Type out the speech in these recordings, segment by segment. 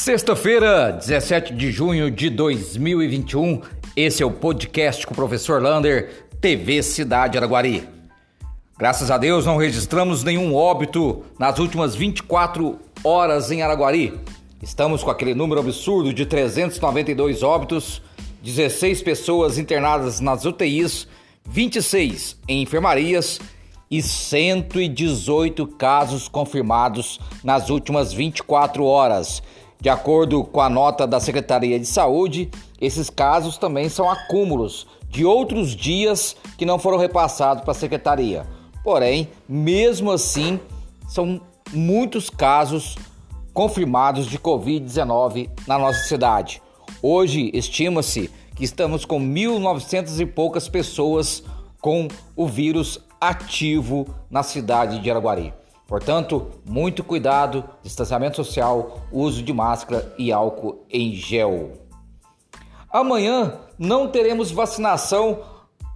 Sexta-feira, 17 de junho de 2021, esse é o podcast com o professor Lander, TV Cidade Araguari. Graças a Deus não registramos nenhum óbito nas últimas 24 horas em Araguari. Estamos com aquele número absurdo de 392 óbitos, 16 pessoas internadas nas UTIs, 26 em enfermarias e 118 casos confirmados nas últimas 24 horas. De acordo com a nota da Secretaria de Saúde, esses casos também são acúmulos de outros dias que não foram repassados para a Secretaria. Porém, mesmo assim, são muitos casos confirmados de Covid-19 na nossa cidade. Hoje, estima-se que estamos com 1.900 e poucas pessoas com o vírus ativo na cidade de Araguari. Portanto, muito cuidado, distanciamento social, uso de máscara e álcool em gel. Amanhã não teremos vacinação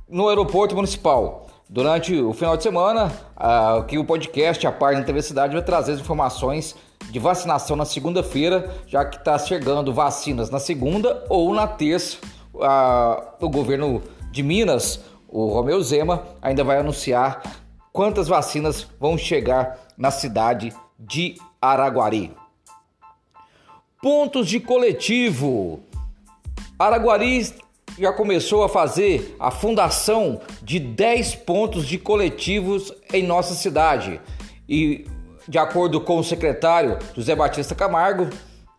no aeroporto municipal. Durante o final de semana, aqui o podcast, a parte da TV Cidade, vai trazer as informações de vacinação na segunda-feira, já que está chegando vacinas na segunda ou na terça. o governo de Minas, o Romeu Zema, ainda vai anunciar quantas vacinas vão chegar na cidade de Araguari. Pontos de coletivo. Araguari já começou a fazer a fundação de 10 pontos de coletivos em nossa cidade. E de acordo com o secretário José Batista Camargo,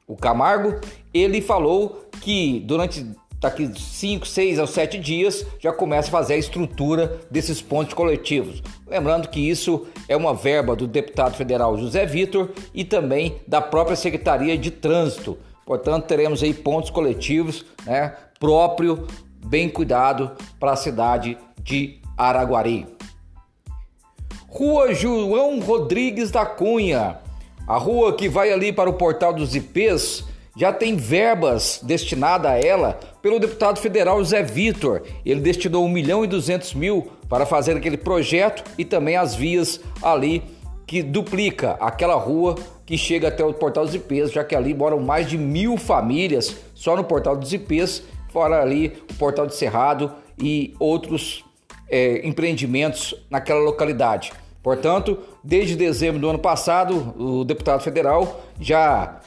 o Camargo, ele falou que durante daqui 5, 6 ou 7 dias já começa a fazer a estrutura desses pontos coletivos. Lembrando que isso é uma verba do deputado federal José Vitor e também da própria Secretaria de Trânsito. Portanto, teremos aí pontos coletivos, né, próprio, bem cuidado para a cidade de Araguari. Rua João Rodrigues da Cunha, a rua que vai ali para o portal dos IPs, já tem verbas destinadas a ela pelo deputado federal Zé Vitor. Ele destinou 1 milhão e 200 mil para fazer aquele projeto e também as vias ali que duplica aquela rua que chega até o Portal dos IPs, já que ali moram mais de mil famílias só no Portal dos IPs, fora ali o Portal de Cerrado e outros é, empreendimentos naquela localidade. Portanto, desde dezembro do ano passado, o deputado federal já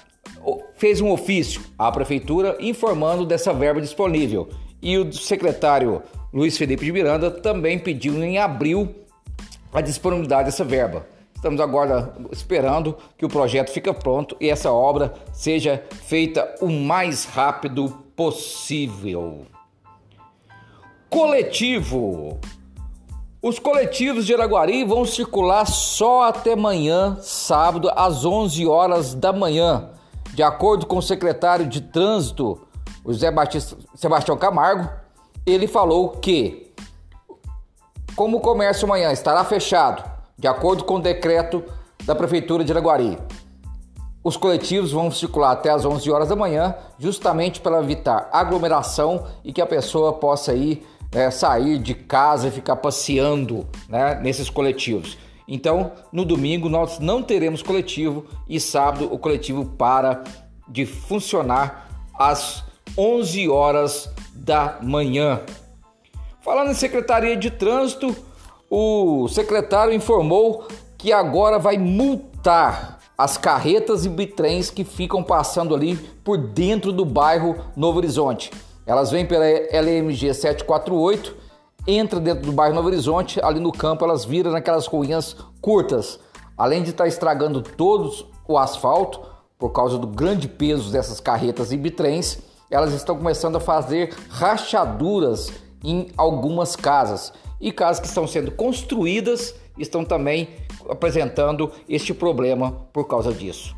fez um ofício à prefeitura informando dessa verba disponível. E o secretário Luiz Felipe de Miranda também pediu em abril a disponibilidade dessa verba. Estamos agora esperando que o projeto fique pronto e essa obra seja feita o mais rápido possível. Coletivo. Os coletivos de Araguari vão circular só até amanhã, sábado, às 11 horas da manhã. De acordo com o secretário de Trânsito, o Zé Batista, Sebastião Camargo, ele falou que, como o comércio amanhã estará fechado, de acordo com o decreto da Prefeitura de Araguari, os coletivos vão circular até as 11 horas da manhã, justamente para evitar aglomeração e que a pessoa possa ir né, sair de casa e ficar passeando né, nesses coletivos. Então, no domingo nós não teremos coletivo e sábado o coletivo para de funcionar às 11 horas da manhã. Falando em Secretaria de Trânsito, o secretário informou que agora vai multar as carretas e bitrens que ficam passando ali por dentro do bairro Novo Horizonte. Elas vêm pela LMG 748 entra dentro do bairro Novo Horizonte, ali no campo elas viram naquelas ruínas curtas. Além de estar estragando todos o asfalto, por causa do grande peso dessas carretas e bitrens, elas estão começando a fazer rachaduras em algumas casas. E casas que estão sendo construídas estão também apresentando este problema por causa disso.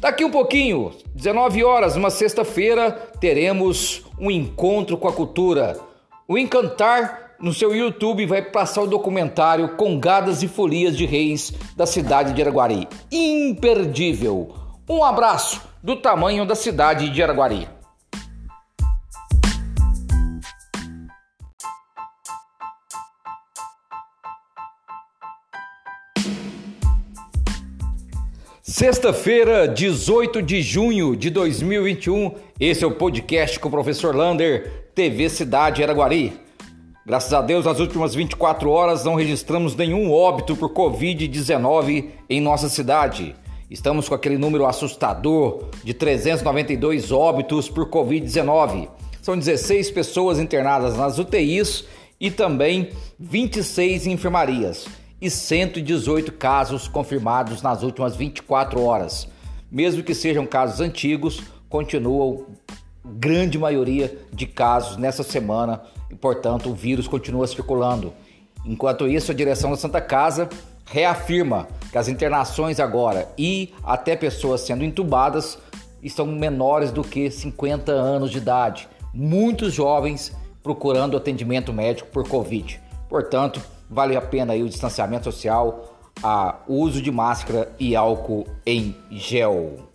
Daqui um pouquinho, 19 horas, uma sexta-feira, teremos um encontro com a cultura. O Encantar no seu YouTube vai passar o documentário Congadas e Folias de Reis da cidade de Araguari. Imperdível! Um abraço do tamanho da cidade de Araguari. Sexta-feira, 18 de junho de 2021, esse é o podcast com o professor Lander, TV Cidade Araguari. Graças a Deus, nas últimas 24 horas não registramos nenhum óbito por Covid-19 em nossa cidade. Estamos com aquele número assustador de 392 óbitos por Covid-19. São 16 pessoas internadas nas UTIs e também 26 enfermarias e 118 casos confirmados nas últimas 24 horas. Mesmo que sejam casos antigos, continuam grande maioria de casos nessa semana e, portanto, o vírus continua circulando. Enquanto isso, a direção da Santa Casa reafirma que as internações agora e até pessoas sendo entubadas estão menores do que 50 anos de idade. Muitos jovens procurando atendimento médico por Covid. Portanto, vale a pena aí o distanciamento social, a, o uso de máscara e álcool em gel.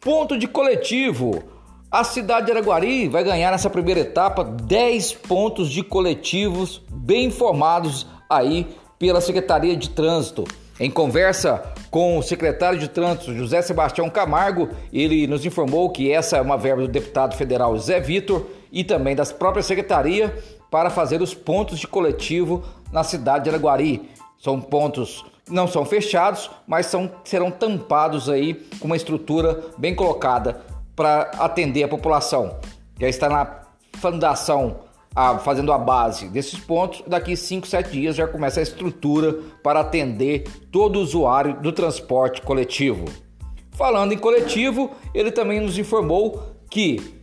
Ponto de coletivo. A cidade de Araguari vai ganhar nessa primeira etapa 10 pontos de coletivos bem informados aí pela Secretaria de Trânsito. Em conversa com o secretário de Trânsito, José Sebastião Camargo, ele nos informou que essa é uma verba do deputado federal Zé Vitor e também das próprias secretaria para fazer os pontos de coletivo na cidade de Araguari. São pontos não são fechados, mas são, serão tampados aí com uma estrutura bem colocada para atender a população. Já está na fundação a, fazendo a base desses pontos. Daqui 5, 7 dias já começa a estrutura para atender todo usuário do transporte coletivo. Falando em coletivo, ele também nos informou que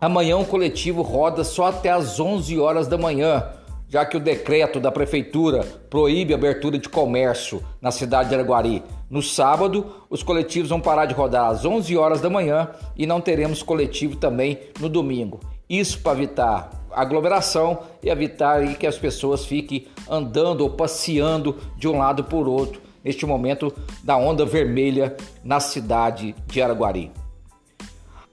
Amanhã o coletivo roda só até às 11 horas da manhã, já que o decreto da prefeitura proíbe a abertura de comércio na cidade de Araguari. No sábado, os coletivos vão parar de rodar às 11 horas da manhã e não teremos coletivo também no domingo. Isso para evitar aglomeração e evitar que as pessoas fiquem andando ou passeando de um lado por outro neste momento da onda vermelha na cidade de Araguari.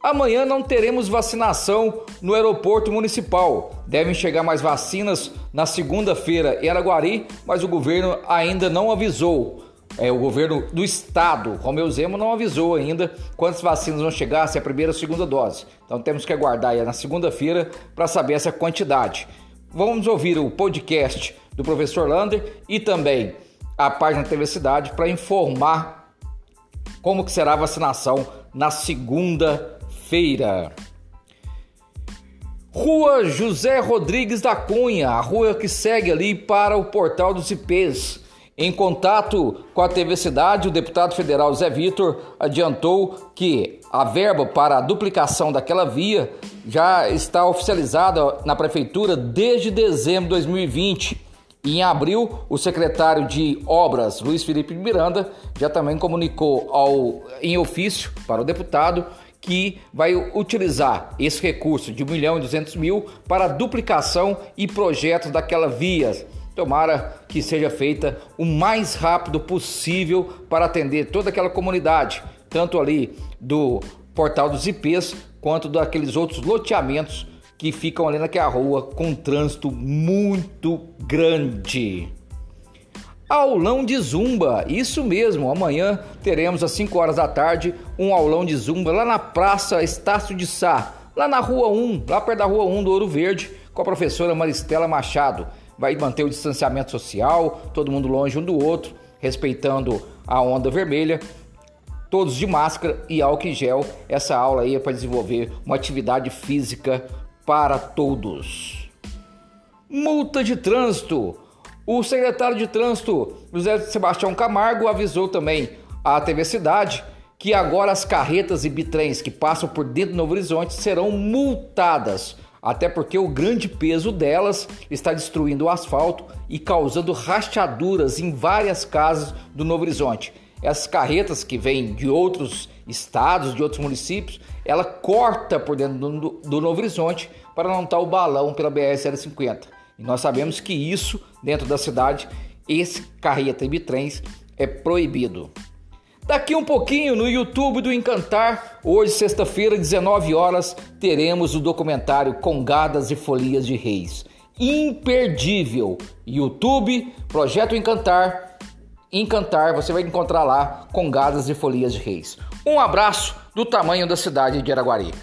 Amanhã não teremos vacinação no aeroporto municipal. Devem chegar mais vacinas na segunda-feira em Araguari, mas o governo ainda não avisou. É, o governo do estado, Romeu Zema, não avisou ainda quantas vacinas vão chegar, se é a primeira ou a segunda dose. Então temos que aguardar aí na segunda-feira para saber essa quantidade. Vamos ouvir o podcast do professor Lander e também a página TV Cidade para informar como que será a vacinação na segunda feira Rua José Rodrigues da Cunha, a rua que segue ali para o Portal dos IPs. Em contato com a TV Cidade, o deputado federal Zé Vitor adiantou que a verba para a duplicação daquela via já está oficializada na prefeitura desde dezembro de 2020. E em abril, o secretário de Obras, Luiz Felipe Miranda, já também comunicou ao, em ofício para o deputado que vai utilizar esse recurso de 1 milhão e 200 mil para duplicação e projeto daquela via. Tomara que seja feita o mais rápido possível para atender toda aquela comunidade, tanto ali do portal dos IPs quanto daqueles outros loteamentos que ficam ali naquela rua com um trânsito muito grande. Aulão de Zumba, isso mesmo, amanhã teremos às 5 horas da tarde um aulão de Zumba lá na Praça Estácio de Sá, lá na Rua 1, lá perto da Rua 1 do Ouro Verde, com a professora Maristela Machado. Vai manter o distanciamento social, todo mundo longe um do outro, respeitando a onda vermelha, todos de máscara e álcool em gel. Essa aula aí é para desenvolver uma atividade física para todos. Multa de trânsito. O secretário de Trânsito, José Sebastião Camargo, avisou também à TV Cidade que agora as carretas e bitrens que passam por dentro do Novo Horizonte serão multadas, até porque o grande peso delas está destruindo o asfalto e causando rachaduras em várias casas do Novo Horizonte. Essas carretas que vêm de outros estados, de outros municípios, ela corta por dentro do, do Novo Horizonte para não estar o balão pela BR-050. E nós sabemos que isso, dentro da cidade, esse carreta e bitrens é proibido. Daqui um pouquinho no YouTube do Encantar, hoje sexta-feira, 19 horas, teremos o documentário Congadas e Folias de Reis. Imperdível. YouTube, Projeto Encantar, Encantar, você vai encontrar lá congadas e folias de reis. Um abraço do tamanho da cidade de Araguari.